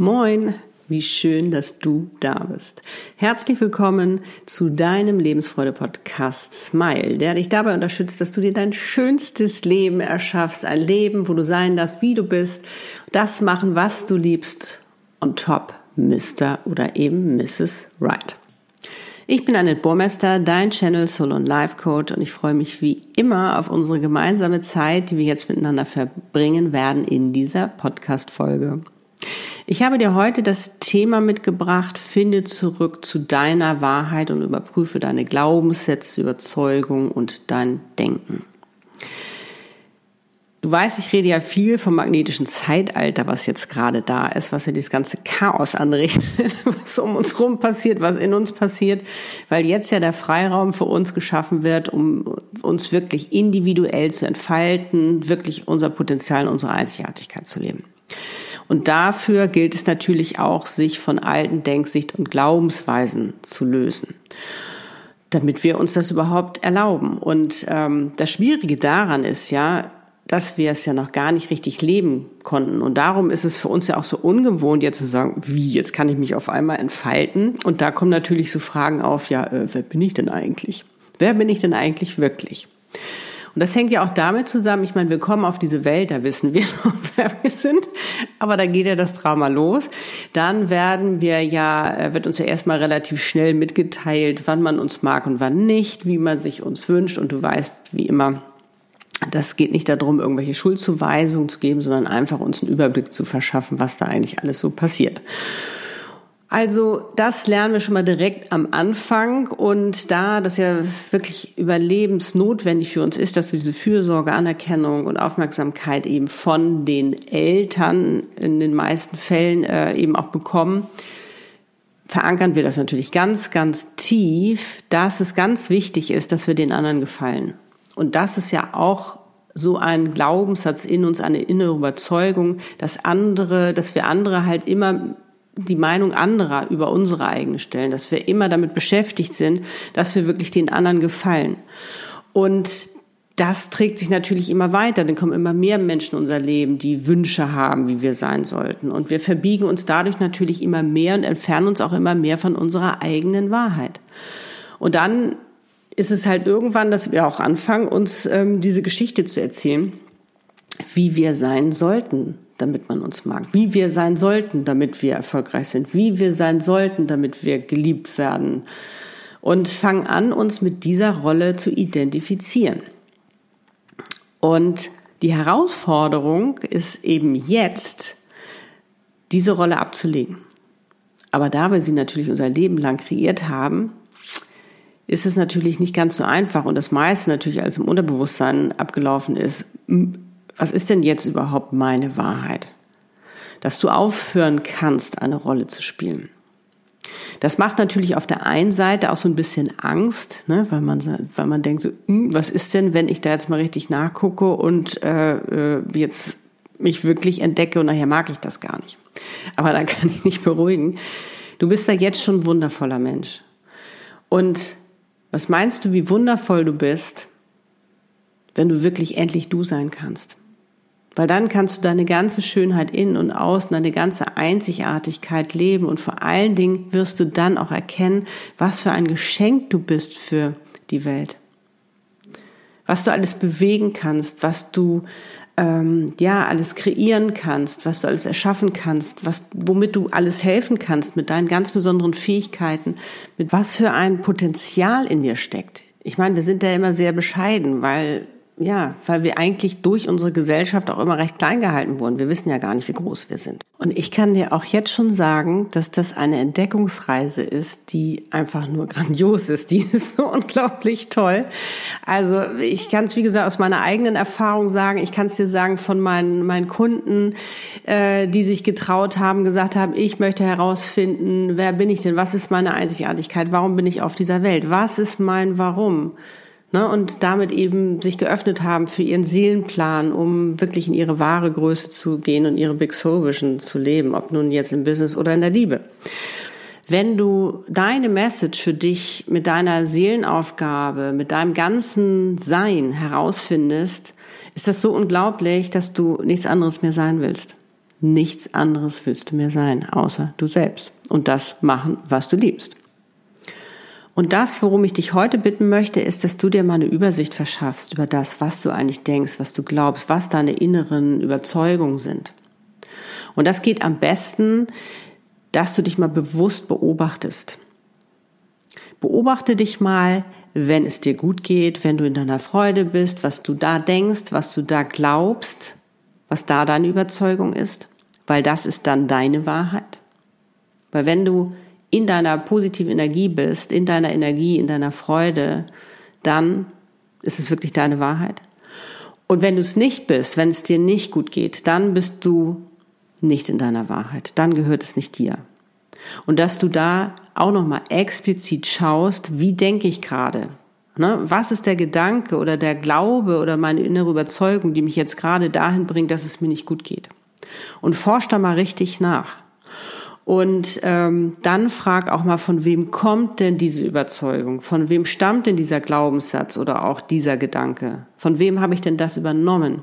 Moin, wie schön, dass du da bist. Herzlich willkommen zu deinem Lebensfreude-Podcast Smile, der dich dabei unterstützt, dass du dir dein schönstes Leben erschaffst. Ein Leben, wo du sein darfst, wie du bist, das machen, was du liebst. On top, Mr. oder eben Mrs. Right. Ich bin Annette Burmester, dein Channel Soul und Life Coach und ich freue mich wie immer auf unsere gemeinsame Zeit, die wir jetzt miteinander verbringen werden in dieser Podcast-Folge. Ich habe dir heute das Thema mitgebracht, finde zurück zu deiner Wahrheit und überprüfe deine Glaubenssätze, Überzeugung und dein Denken. Du weißt, ich rede ja viel vom magnetischen Zeitalter, was jetzt gerade da ist, was ja dieses ganze Chaos anrichtet, was um uns rum passiert, was in uns passiert, weil jetzt ja der Freiraum für uns geschaffen wird, um uns wirklich individuell zu entfalten, wirklich unser Potenzial und unsere Einzigartigkeit zu leben. Und dafür gilt es natürlich auch, sich von alten Denksicht und Glaubensweisen zu lösen damit wir uns das überhaupt erlauben. Und ähm, das Schwierige daran ist ja, dass wir es ja noch gar nicht richtig leben konnten. Und darum ist es für uns ja auch so ungewohnt, jetzt zu sagen, wie, jetzt kann ich mich auf einmal entfalten. Und da kommen natürlich so Fragen auf, ja, äh, wer bin ich denn eigentlich? Wer bin ich denn eigentlich wirklich? Und das hängt ja auch damit zusammen, ich meine, wir kommen auf diese Welt, da wissen wir noch, wer wir sind, aber da geht ja das Drama los. Dann werden wir ja, äh, wird uns ja erstmal relativ schnell mitgeteilt, wann man uns mag und wann nicht, wie man sich uns wünscht. Und du weißt, wie immer, das geht nicht darum, irgendwelche Schuldzuweisungen zu geben, sondern einfach uns einen Überblick zu verschaffen, was da eigentlich alles so passiert. Also das lernen wir schon mal direkt am Anfang und da das ja wirklich überlebensnotwendig für uns ist, dass wir diese Fürsorge, Anerkennung und Aufmerksamkeit eben von den Eltern in den meisten Fällen äh, eben auch bekommen, verankern wir das natürlich ganz, ganz tief, dass es ganz wichtig ist, dass wir den anderen gefallen. Und das ist ja auch so ein Glaubenssatz in uns, eine innere Überzeugung, dass andere, dass wir andere halt immer die Meinung anderer über unsere eigene stellen, dass wir immer damit beschäftigt sind, dass wir wirklich den anderen gefallen. Und das trägt sich natürlich immer weiter, dann kommen immer mehr Menschen in unser Leben, die Wünsche haben, wie wir sein sollten. Und wir verbiegen uns dadurch natürlich immer mehr und entfernen uns auch immer mehr von unserer eigenen Wahrheit. Und dann ist es halt irgendwann, dass wir auch anfangen, uns ähm, diese Geschichte zu erzählen, wie wir sein sollten, damit man uns mag, wie wir sein sollten, damit wir erfolgreich sind, wie wir sein sollten, damit wir geliebt werden und fangen an, uns mit dieser Rolle zu identifizieren. Und die Herausforderung ist eben jetzt, diese Rolle abzulegen. Aber da wir sie natürlich unser Leben lang kreiert haben, ist es natürlich nicht ganz so einfach und das meiste natürlich als im Unterbewusstsein abgelaufen ist, was ist denn jetzt überhaupt meine Wahrheit? Dass du aufhören kannst, eine Rolle zu spielen. Das macht natürlich auf der einen Seite auch so ein bisschen Angst, ne, weil man weil man denkt so, hm, was ist denn, wenn ich da jetzt mal richtig nachgucke und äh, äh, jetzt mich wirklich entdecke und nachher mag ich das gar nicht. Aber da kann ich nicht beruhigen. Du bist da jetzt schon ein wundervoller Mensch. Und was meinst du, wie wundervoll du bist, wenn du wirklich endlich du sein kannst? Weil dann kannst du deine ganze Schönheit innen und außen, deine ganze Einzigartigkeit leben und vor allen Dingen wirst du dann auch erkennen, was für ein Geschenk du bist für die Welt. Was du alles bewegen kannst, was du ähm, ja alles kreieren kannst, was du alles erschaffen kannst, was womit du alles helfen kannst mit deinen ganz besonderen Fähigkeiten, mit was für ein Potenzial in dir steckt. Ich meine, wir sind da immer sehr bescheiden, weil ja, weil wir eigentlich durch unsere Gesellschaft auch immer recht klein gehalten wurden. Wir wissen ja gar nicht, wie groß wir sind. Und ich kann dir auch jetzt schon sagen, dass das eine Entdeckungsreise ist, die einfach nur grandios ist. Die ist so unglaublich toll. Also ich kann es, wie gesagt, aus meiner eigenen Erfahrung sagen. Ich kann es dir sagen von meinen, meinen Kunden, äh, die sich getraut haben, gesagt haben, ich möchte herausfinden, wer bin ich denn? Was ist meine Einzigartigkeit? Warum bin ich auf dieser Welt? Was ist mein Warum? Ne, und damit eben sich geöffnet haben für ihren Seelenplan, um wirklich in ihre wahre Größe zu gehen und ihre Big Soul Vision zu leben, ob nun jetzt im Business oder in der Liebe. Wenn du deine Message für dich mit deiner Seelenaufgabe, mit deinem ganzen Sein herausfindest, ist das so unglaublich, dass du nichts anderes mehr sein willst. Nichts anderes willst du mehr sein, außer du selbst. Und das machen, was du liebst. Und das, worum ich dich heute bitten möchte, ist, dass du dir mal eine Übersicht verschaffst über das, was du eigentlich denkst, was du glaubst, was deine inneren Überzeugungen sind. Und das geht am besten, dass du dich mal bewusst beobachtest. Beobachte dich mal, wenn es dir gut geht, wenn du in deiner Freude bist, was du da denkst, was du da glaubst, was da deine Überzeugung ist, weil das ist dann deine Wahrheit. Weil wenn du in deiner positiven Energie bist, in deiner Energie, in deiner Freude, dann ist es wirklich deine Wahrheit. Und wenn du es nicht bist, wenn es dir nicht gut geht, dann bist du nicht in deiner Wahrheit. Dann gehört es nicht dir. Und dass du da auch nochmal explizit schaust, wie denke ich gerade? Ne? Was ist der Gedanke oder der Glaube oder meine innere Überzeugung, die mich jetzt gerade dahin bringt, dass es mir nicht gut geht? Und forsch da mal richtig nach. Und ähm, dann frag auch mal, von wem kommt denn diese Überzeugung? Von wem stammt denn dieser Glaubenssatz oder auch dieser Gedanke? Von wem habe ich denn das übernommen?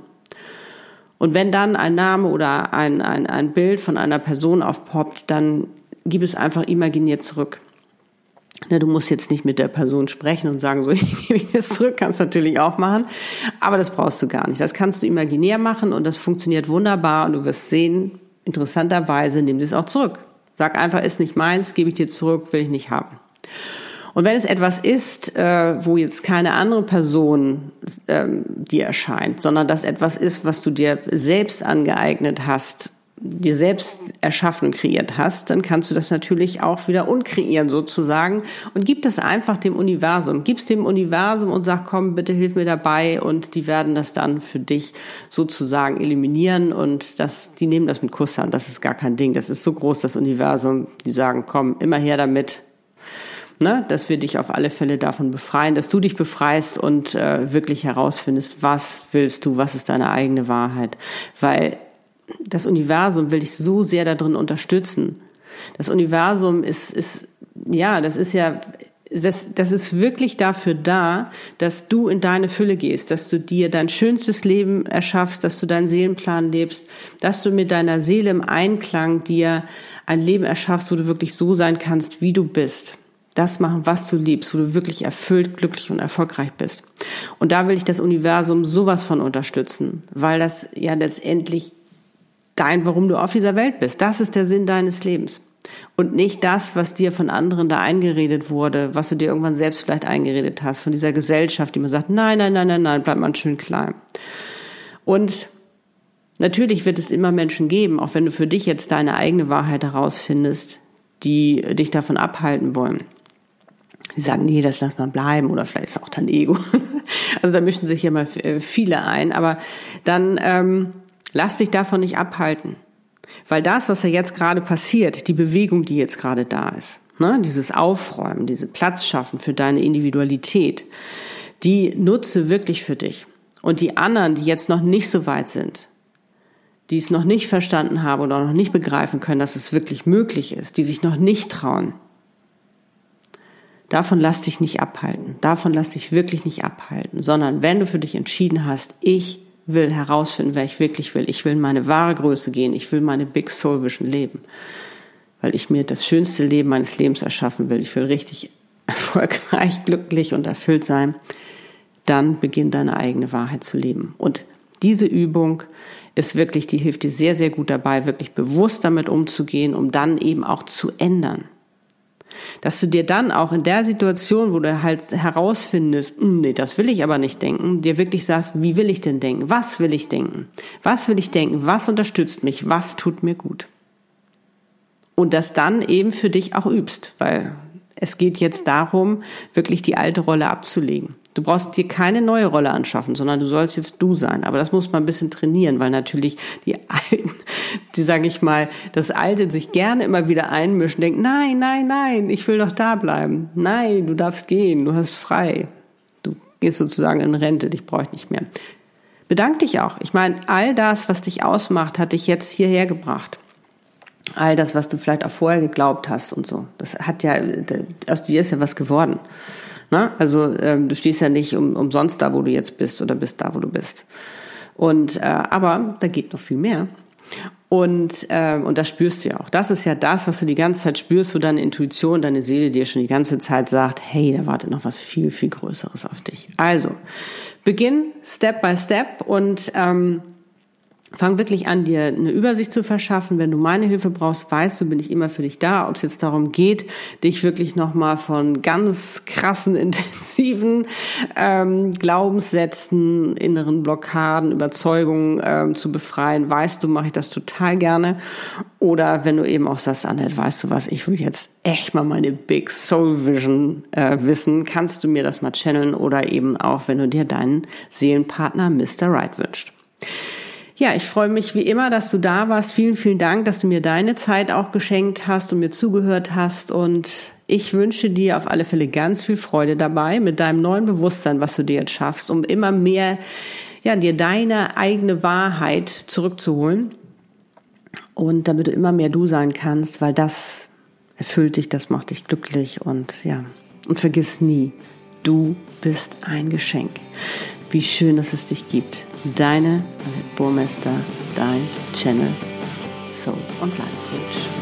Und wenn dann ein Name oder ein, ein, ein Bild von einer Person aufpoppt, dann gib es einfach imaginiert zurück. Ne, du musst jetzt nicht mit der Person sprechen und sagen, so, ich gebe es zurück, kannst du natürlich auch machen. Aber das brauchst du gar nicht. Das kannst du imaginär machen und das funktioniert wunderbar und du wirst sehen, interessanterweise nimm es auch zurück. Sag einfach, ist nicht meins, gebe ich dir zurück, will ich nicht haben. Und wenn es etwas ist, äh, wo jetzt keine andere Person ähm, dir erscheint, sondern das etwas ist, was du dir selbst angeeignet hast, dir selbst erschaffen und kreiert hast, dann kannst du das natürlich auch wieder unkreieren sozusagen und gib das einfach dem Universum. Gib's dem Universum und sag, komm, bitte hilf mir dabei und die werden das dann für dich sozusagen eliminieren und das, die nehmen das mit Kusshand. Das ist gar kein Ding. Das ist so groß, das Universum. Die sagen, komm, immer her damit ne, dass wir dich auf alle Fälle davon befreien, dass du dich befreist und äh, wirklich herausfindest, was willst du, was ist deine eigene Wahrheit. Weil das Universum will dich so sehr darin unterstützen. Das Universum ist, ist ja, das ist ja, das, das ist wirklich dafür da, dass du in deine Fülle gehst, dass du dir dein schönstes Leben erschaffst, dass du deinen Seelenplan lebst, dass du mit deiner Seele im Einklang dir ein Leben erschaffst, wo du wirklich so sein kannst, wie du bist das machen, was du liebst, wo du wirklich erfüllt, glücklich und erfolgreich bist. Und da will ich das Universum sowas von unterstützen, weil das ja letztendlich dein, warum du auf dieser Welt bist. Das ist der Sinn deines Lebens. Und nicht das, was dir von anderen da eingeredet wurde, was du dir irgendwann selbst vielleicht eingeredet hast, von dieser Gesellschaft, die man sagt, nein, nein, nein, nein, nein, bleib mal schön klein. Und natürlich wird es immer Menschen geben, auch wenn du für dich jetzt deine eigene Wahrheit herausfindest, die dich davon abhalten wollen. Die sagen, nee, das lass mal bleiben oder vielleicht ist auch dein Ego. Also da mischen sich ja mal äh, viele ein, aber dann ähm, lass dich davon nicht abhalten. Weil das, was ja jetzt gerade passiert, die Bewegung, die jetzt gerade da ist, ne, dieses Aufräumen, diese Platz schaffen für deine Individualität, die nutze wirklich für dich. Und die anderen, die jetzt noch nicht so weit sind, die es noch nicht verstanden haben oder noch nicht begreifen können, dass es wirklich möglich ist, die sich noch nicht trauen, Davon lass dich nicht abhalten. Davon lass dich wirklich nicht abhalten, sondern wenn du für dich entschieden hast, ich will herausfinden, wer ich wirklich will. Ich will in meine wahre Größe gehen. Ich will meine Big Soul Vision leben. Weil ich mir das schönste Leben meines Lebens erschaffen will. Ich will richtig erfolgreich, glücklich und erfüllt sein. Dann beginn deine eigene Wahrheit zu leben. Und diese Übung ist wirklich, die hilft dir sehr, sehr gut dabei, wirklich bewusst damit umzugehen, um dann eben auch zu ändern dass du dir dann auch in der Situation, wo du halt herausfindest, hm, nee, das will ich aber nicht denken, dir wirklich sagst, wie will ich denn denken? Was will ich denken? Was will ich denken? Was unterstützt mich? Was tut mir gut? Und das dann eben für dich auch übst, weil es geht jetzt darum, wirklich die alte Rolle abzulegen. Du brauchst dir keine neue Rolle anschaffen, sondern du sollst jetzt du sein. Aber das muss man ein bisschen trainieren, weil natürlich die Alten, die sage ich mal, das Alte sich gerne immer wieder einmischen, denken, nein, nein, nein, ich will doch da bleiben. Nein, du darfst gehen, du hast frei. Du gehst sozusagen in Rente, dich brauche ich nicht mehr. Bedank dich auch. Ich meine, all das, was dich ausmacht, hat dich jetzt hierher gebracht all das, was du vielleicht auch vorher geglaubt hast und so. Das hat ja, aus dir ist ja was geworden. Ne? Also ähm, du stehst ja nicht um, umsonst da, wo du jetzt bist oder bist da, wo du bist. Und äh, aber da geht noch viel mehr. Und, äh, und das spürst du ja auch. Das ist ja das, was du die ganze Zeit spürst, wo deine Intuition, deine Seele dir schon die ganze Zeit sagt, hey, da wartet noch was viel, viel Größeres auf dich. Also, beginn Step by Step und ähm, Fang wirklich an, dir eine Übersicht zu verschaffen. Wenn du meine Hilfe brauchst, weißt du, bin ich immer für dich da. Ob es jetzt darum geht, dich wirklich nochmal von ganz krassen, intensiven ähm, Glaubenssätzen, inneren Blockaden, Überzeugungen ähm, zu befreien, weißt du, mache ich das total gerne. Oder wenn du eben auch sagst, Annette, weißt du was, ich will jetzt echt mal meine Big Soul Vision äh, wissen, kannst du mir das mal channeln oder eben auch, wenn du dir deinen Seelenpartner Mr. Right wünscht. Ja, ich freue mich wie immer, dass du da warst. Vielen, vielen Dank, dass du mir deine Zeit auch geschenkt hast und mir zugehört hast. Und ich wünsche dir auf alle Fälle ganz viel Freude dabei mit deinem neuen Bewusstsein, was du dir jetzt schaffst, um immer mehr, ja, dir deine eigene Wahrheit zurückzuholen. Und damit du immer mehr du sein kannst, weil das erfüllt dich, das macht dich glücklich und ja. Und vergiss nie, du bist ein Geschenk. Wie schön, dass es dich gibt. Deine Annette Burmester, dein Channel Soul und Life Coach.